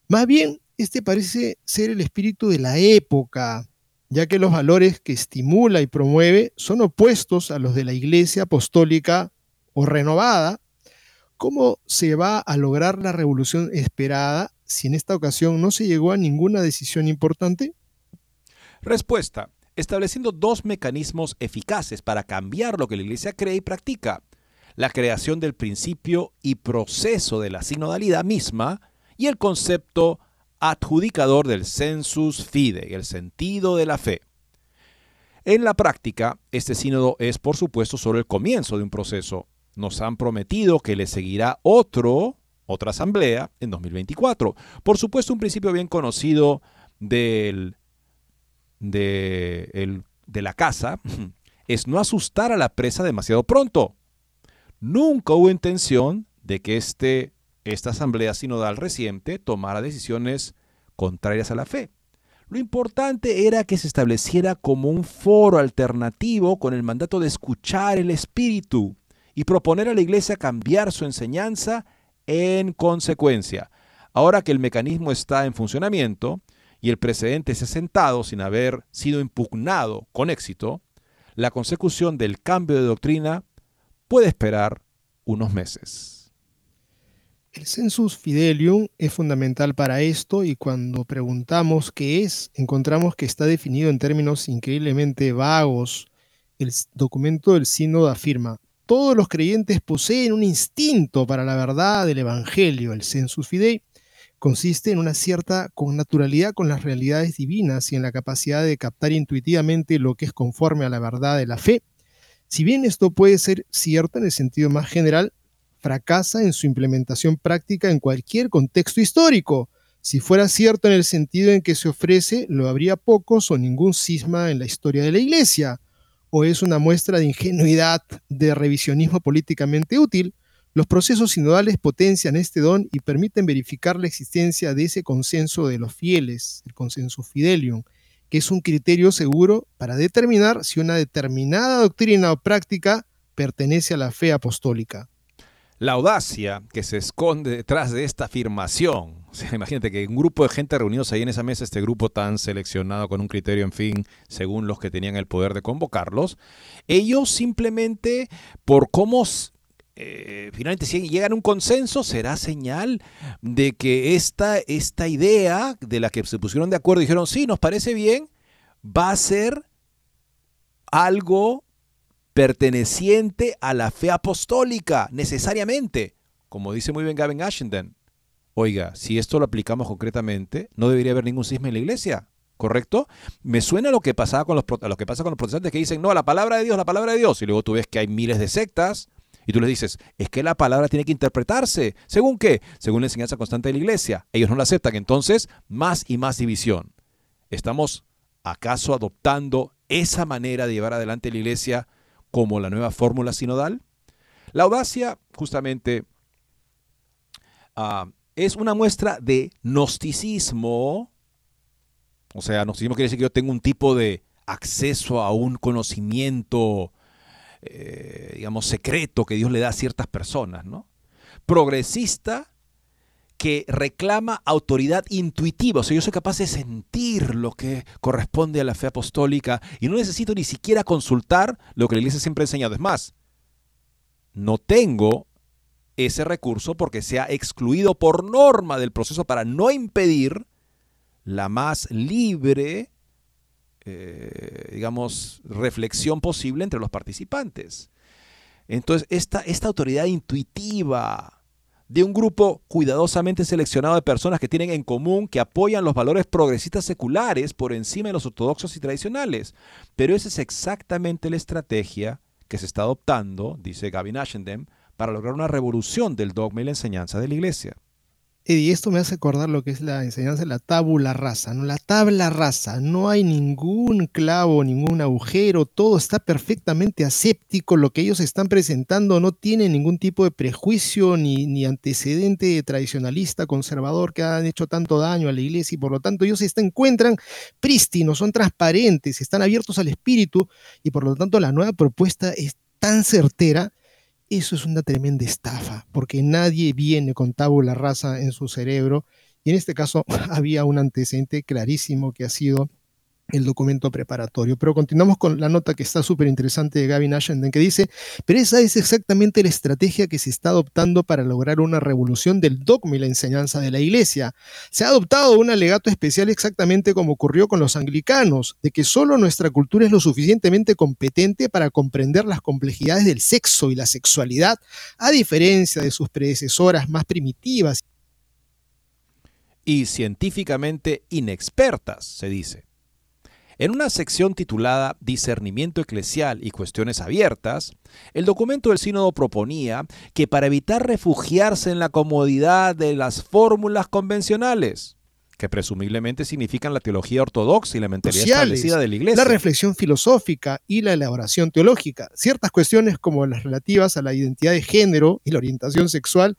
Más bien, este parece ser el espíritu de la época, ya que los valores que estimula y promueve son opuestos a los de la Iglesia apostólica o renovada. ¿Cómo se va a lograr la revolución esperada si en esta ocasión no se llegó a ninguna decisión importante? Respuesta estableciendo dos mecanismos eficaces para cambiar lo que la Iglesia cree y practica. La creación del principio y proceso de la sinodalidad misma y el concepto adjudicador del sensus fide, el sentido de la fe. En la práctica, este sínodo es por supuesto solo el comienzo de un proceso. Nos han prometido que le seguirá otro, otra asamblea en 2024. Por supuesto, un principio bien conocido del de, de la casa [CLEARS THROAT] es no asustar a la presa demasiado pronto. Nunca hubo intención de que este, esta asamblea sinodal reciente tomara decisiones contrarias a la fe. Lo importante era que se estableciera como un foro alternativo con el mandato de escuchar el Espíritu y proponer a la Iglesia cambiar su enseñanza en consecuencia. Ahora que el mecanismo está en funcionamiento, y el precedente se ha sentado sin haber sido impugnado con éxito, la consecución del cambio de doctrina puede esperar unos meses. El census fidelium es fundamental para esto y cuando preguntamos qué es, encontramos que está definido en términos increíblemente vagos. El documento del sínodo afirma, todos los creyentes poseen un instinto para la verdad del Evangelio, el census fidei, consiste en una cierta connaturalidad con las realidades divinas y en la capacidad de captar intuitivamente lo que es conforme a la verdad de la fe. Si bien esto puede ser cierto en el sentido más general, fracasa en su implementación práctica en cualquier contexto histórico. Si fuera cierto en el sentido en que se ofrece, lo habría pocos o ningún cisma en la historia de la Iglesia. O es una muestra de ingenuidad, de revisionismo políticamente útil, los procesos sinodales potencian este don y permiten verificar la existencia de ese consenso de los fieles, el consenso fidelium, que es un criterio seguro para determinar si una determinada doctrina o práctica pertenece a la fe apostólica. La audacia que se esconde detrás de esta afirmación. imagínate que un grupo de gente reunidos ahí en esa mesa, este grupo tan seleccionado con un criterio, en fin, según los que tenían el poder de convocarlos, ellos simplemente por cómo eh, finalmente si llegan a un consenso, será señal de que esta, esta idea de la que se pusieron de acuerdo y dijeron, sí, nos parece bien, va a ser algo perteneciente a la fe apostólica, necesariamente, como dice muy bien Gavin Ashenden. Oiga, si esto lo aplicamos concretamente, no debería haber ningún cisma en la iglesia, ¿correcto? Me suena lo que, pasaba con los, lo que pasa con los protestantes que dicen, no, la palabra de Dios, la palabra de Dios, y luego tú ves que hay miles de sectas, y tú les dices, es que la palabra tiene que interpretarse. ¿Según qué? Según la enseñanza constante de la iglesia. Ellos no la aceptan. Entonces, más y más división. ¿Estamos acaso adoptando esa manera de llevar adelante la iglesia como la nueva fórmula sinodal? La audacia, justamente, ah, es una muestra de gnosticismo. O sea, gnosticismo quiere decir que yo tengo un tipo de acceso a un conocimiento eh, digamos, secreto que Dios le da a ciertas personas, ¿no? Progresista, que reclama autoridad intuitiva. O sea, yo soy capaz de sentir lo que corresponde a la fe apostólica y no necesito ni siquiera consultar lo que la iglesia siempre ha enseñado. Es más, no tengo ese recurso porque se ha excluido por norma del proceso para no impedir la más libre, eh, digamos, reflexión posible entre los participantes. Entonces, esta, esta autoridad intuitiva, de un grupo cuidadosamente seleccionado de personas que tienen en común que apoyan los valores progresistas seculares por encima de los ortodoxos y tradicionales. Pero esa es exactamente la estrategia que se está adoptando, dice Gavin Ashendem, para lograr una revolución del dogma y la enseñanza de la Iglesia. Y esto me hace acordar lo que es la enseñanza de la tabula rasa, ¿no? La tabla rasa, no hay ningún clavo, ningún agujero, todo está perfectamente aséptico, lo que ellos están presentando no tiene ningún tipo de prejuicio ni, ni antecedente tradicionalista, conservador, que han hecho tanto daño a la iglesia y por lo tanto ellos se encuentran prístinos, son transparentes, están abiertos al espíritu y por lo tanto la nueva propuesta es tan certera eso es una tremenda estafa, porque nadie viene con tabula rasa en su cerebro. Y en este caso [LAUGHS] había un antecedente clarísimo que ha sido el documento preparatorio. Pero continuamos con la nota que está súper interesante de Gavin Ashenden, que dice, pero esa es exactamente la estrategia que se está adoptando para lograr una revolución del dogma y la enseñanza de la iglesia. Se ha adoptado un alegato especial exactamente como ocurrió con los anglicanos, de que solo nuestra cultura es lo suficientemente competente para comprender las complejidades del sexo y la sexualidad, a diferencia de sus predecesoras más primitivas. Y científicamente inexpertas, se dice. En una sección titulada Discernimiento eclesial y cuestiones abiertas, el documento del sínodo proponía que para evitar refugiarse en la comodidad de las fórmulas convencionales, que presumiblemente significan la teología ortodoxa y la mentalidad establecida de la Iglesia. La reflexión filosófica y la elaboración teológica. Ciertas cuestiones como las relativas a la identidad de género y la orientación sexual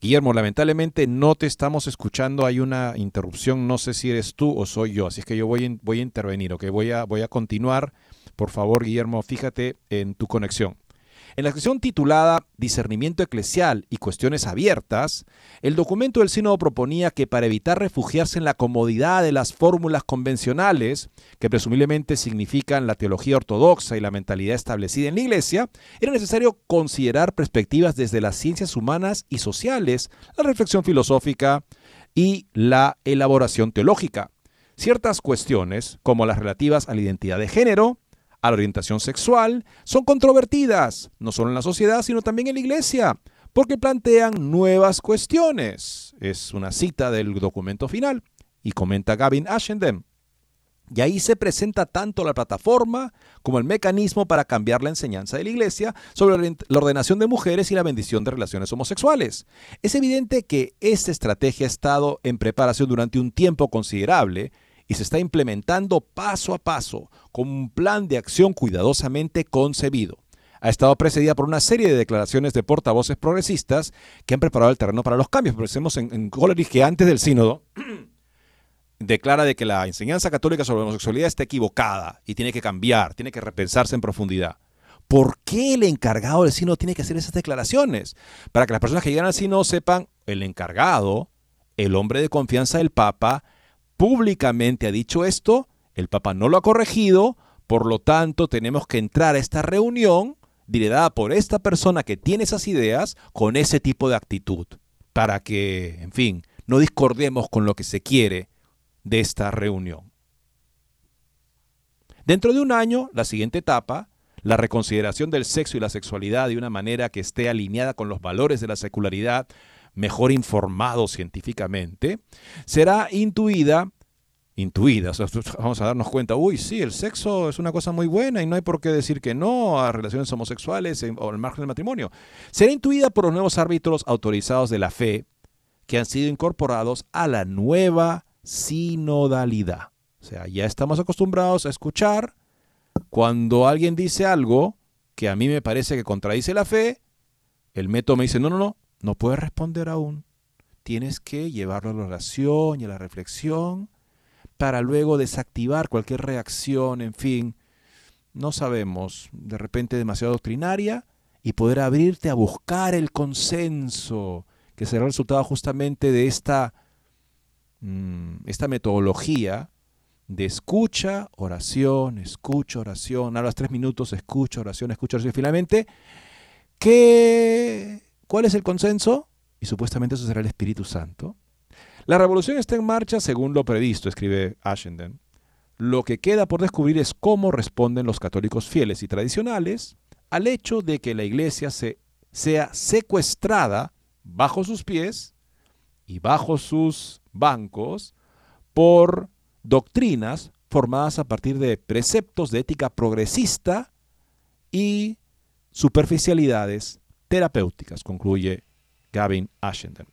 Guillermo, lamentablemente no te estamos escuchando, hay una interrupción, no sé si eres tú o soy yo, así es que yo voy, voy a intervenir, ¿ok? Voy a, voy a continuar. Por favor, Guillermo, fíjate en tu conexión. En la sección titulada Discernimiento eclesial y cuestiones abiertas, el documento del sínodo proponía que para evitar refugiarse en la comodidad de las fórmulas convencionales, que presumiblemente significan la teología ortodoxa y la mentalidad establecida en la Iglesia, era necesario considerar perspectivas desde las ciencias humanas y sociales, la reflexión filosófica y la elaboración teológica. Ciertas cuestiones, como las relativas a la identidad de género, a la orientación sexual son controvertidas, no solo en la sociedad, sino también en la iglesia, porque plantean nuevas cuestiones. Es una cita del documento final y comenta Gavin Ashendem. Y ahí se presenta tanto la plataforma como el mecanismo para cambiar la enseñanza de la Iglesia sobre la ordenación de mujeres y la bendición de relaciones homosexuales. Es evidente que esta estrategia ha estado en preparación durante un tiempo considerable y se está implementando paso a paso como un plan de acción cuidadosamente concebido. Ha estado precedida por una serie de declaraciones de portavoces progresistas que han preparado el terreno para los cambios. Pensemos en, en Coleridge que antes del sínodo [CLEARS THROAT] declara de que la enseñanza católica sobre la homosexualidad está equivocada y tiene que cambiar, tiene que repensarse en profundidad. ¿Por qué el encargado del sínodo tiene que hacer esas declaraciones? Para que las personas que llegan al sínodo sepan, el encargado, el hombre de confianza del Papa, públicamente ha dicho esto, el Papa no lo ha corregido, por lo tanto tenemos que entrar a esta reunión liderada por esta persona que tiene esas ideas con ese tipo de actitud, para que, en fin, no discordemos con lo que se quiere de esta reunión. Dentro de un año, la siguiente etapa, la reconsideración del sexo y la sexualidad de una manera que esté alineada con los valores de la secularidad, mejor informado científicamente, será intuida, intuida, [LAUGHS] vamos a darnos cuenta, uy, sí, el sexo es una cosa muy buena y no hay por qué decir que no a relaciones homosexuales o al margen del matrimonio. Será intuida por los nuevos árbitros autorizados de la fe que han sido incorporados a la nueva sinodalidad. O sea, ya estamos acostumbrados a escuchar cuando alguien dice algo que a mí me parece que contradice la fe, el método me dice, no, no, no, no puedes responder aún. Tienes que llevarlo a la oración y a la reflexión para luego desactivar cualquier reacción, en fin, no sabemos, de repente demasiado doctrinaria, y poder abrirte a buscar el consenso que será el resultado justamente de esta, mm, esta metodología de escucha, oración, escucha, oración, a los tres minutos, escucha, oración, escucha, oración. Finalmente, ¿qué, ¿cuál es el consenso? Y supuestamente eso será el Espíritu Santo. La revolución está en marcha según lo previsto, escribe Ashenden. Lo que queda por descubrir es cómo responden los católicos fieles y tradicionales al hecho de que la iglesia se, sea secuestrada bajo sus pies y bajo sus bancos por doctrinas formadas a partir de preceptos de ética progresista y superficialidades terapéuticas, concluye Gavin Ashenden.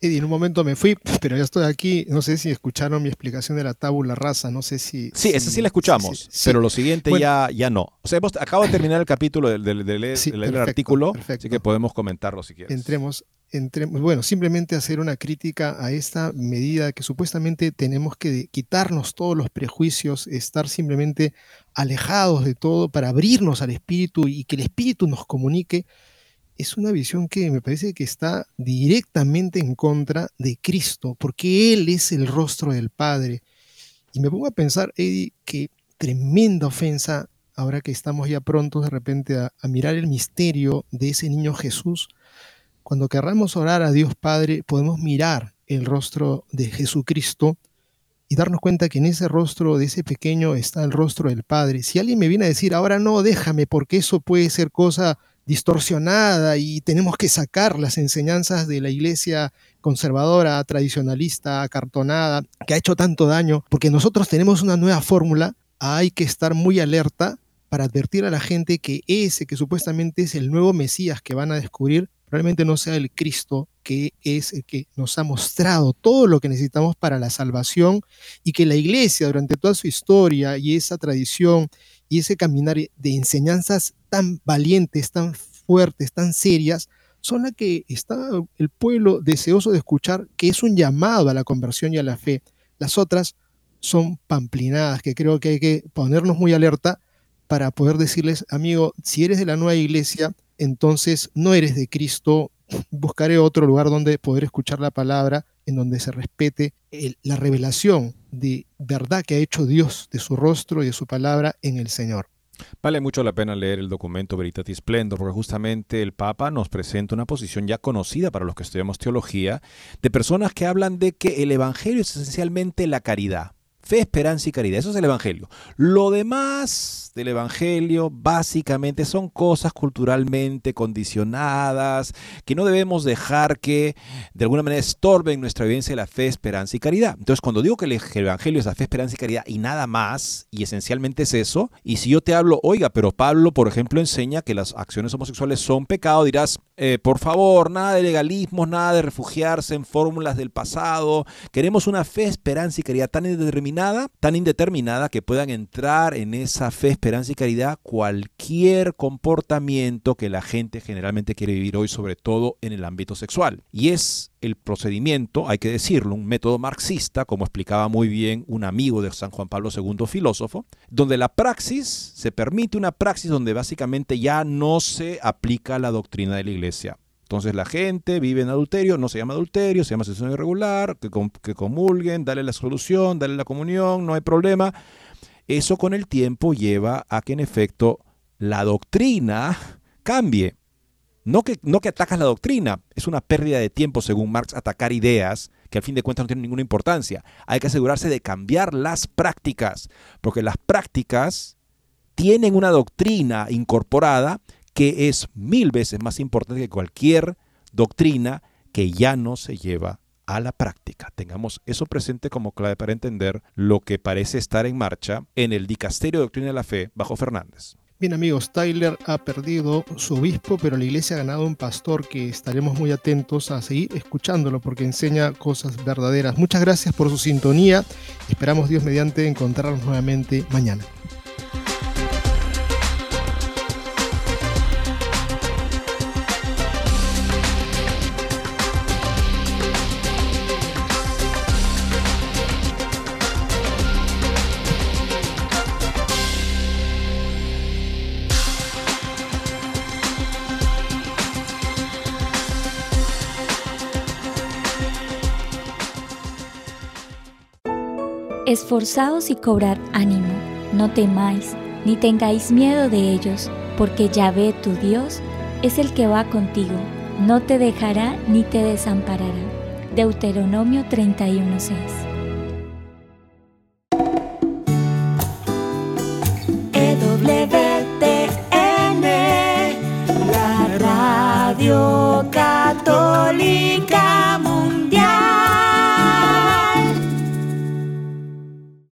Eddie, en un momento me fui, pero ya estoy aquí. No sé si escucharon mi explicación de la tabula rasa. No sé si. Sí, esa sí la escuchamos, pero lo siguiente ya, ya no. O sea, hemos, acabo de terminar el capítulo de, leer, el artículo, así que podemos comentarlo si quieres. Entremos, entremos. Bueno, simplemente hacer una crítica a esta medida que supuestamente tenemos que quitarnos todos los prejuicios, estar simplemente alejados de todo para abrirnos al espíritu y que el espíritu nos comunique es una visión que me parece que está directamente en contra de Cristo, porque Él es el rostro del Padre. Y me pongo a pensar, Eddie, que tremenda ofensa, ahora que estamos ya prontos de repente a, mirar el misterio de ese niño Jesús. Cuando querramos orar a Dios Padre, podemos mirar el rostro de Jesucristo y darnos cuenta que en ese rostro de ese pequeño está el rostro del Padre. Si alguien me viene a decir, ahora no, déjame, porque eso puede ser cosa distorsionada y tenemos que sacar las enseñanzas de la iglesia conservadora, tradicionalista, acartonada, que ha hecho tanto daño, porque nosotros tenemos una nueva fórmula, hay que estar muy alerta para advertir a la gente que ese que supuestamente es el nuevo Mesías que van a descubrir, probablemente no sea el Cristo que es el que nos ha mostrado todo lo que necesitamos para la salvación y que la iglesia durante toda su historia y esa tradición y ese caminar de enseñanzas tan valientes, tan fuertes, tan serias, son las que está el pueblo deseoso de escuchar, que es un llamado a la conversión y a la fe. Las otras son pamplinadas, que creo que hay que ponernos muy alerta para poder decirles, amigo, si eres de la nueva iglesia, entonces no eres de Cristo, buscaré otro lugar donde poder escuchar la palabra, en donde se respete la revelación de verdad que ha hecho Dios de su rostro y de su palabra en el Señor. Vale mucho la pena leer el documento Veritatis Splendor, porque justamente el Papa nos presenta una posición ya conocida para los que estudiamos teología, de personas que hablan de que el Evangelio es esencialmente la caridad. Fe, esperanza y caridad. Eso es el Evangelio. Lo demás del Evangelio básicamente son cosas culturalmente condicionadas que no debemos dejar que de alguna manera estorben nuestra vivencia de la fe, esperanza y caridad. Entonces, cuando digo que el Evangelio es la fe, esperanza y caridad y nada más, y esencialmente es eso, y si yo te hablo, oiga, pero Pablo, por ejemplo, enseña que las acciones homosexuales son pecado, dirás, eh, por favor, nada de legalismo, nada de refugiarse en fórmulas del pasado. Queremos una fe, esperanza y caridad tan determinada tan indeterminada que puedan entrar en esa fe, esperanza y caridad cualquier comportamiento que la gente generalmente quiere vivir hoy, sobre todo en el ámbito sexual. Y es el procedimiento, hay que decirlo, un método marxista, como explicaba muy bien un amigo de San Juan Pablo II, filósofo, donde la praxis, se permite una praxis donde básicamente ya no se aplica la doctrina de la iglesia. Entonces la gente vive en adulterio, no se llama adulterio, se llama sesión irregular, que, que comulguen, dale la solución, dale la comunión, no hay problema. Eso con el tiempo lleva a que en efecto la doctrina cambie. No que, no que atacas la doctrina, es una pérdida de tiempo, según Marx, atacar ideas que al fin de cuentas no tienen ninguna importancia. Hay que asegurarse de cambiar las prácticas, porque las prácticas tienen una doctrina incorporada que es mil veces más importante que cualquier doctrina que ya no se lleva a la práctica. Tengamos eso presente como clave para entender lo que parece estar en marcha en el Dicasterio de Doctrina de la Fe bajo Fernández. Bien amigos, Tyler ha perdido su obispo, pero la iglesia ha ganado un pastor que estaremos muy atentos a seguir escuchándolo porque enseña cosas verdaderas. Muchas gracias por su sintonía. Esperamos Dios mediante encontrarnos nuevamente mañana. Esforzaos y cobrad ánimo, no temáis, ni tengáis miedo de ellos, porque Yahvé tu Dios es el que va contigo, no te dejará ni te desamparará. Deuteronomio 31:6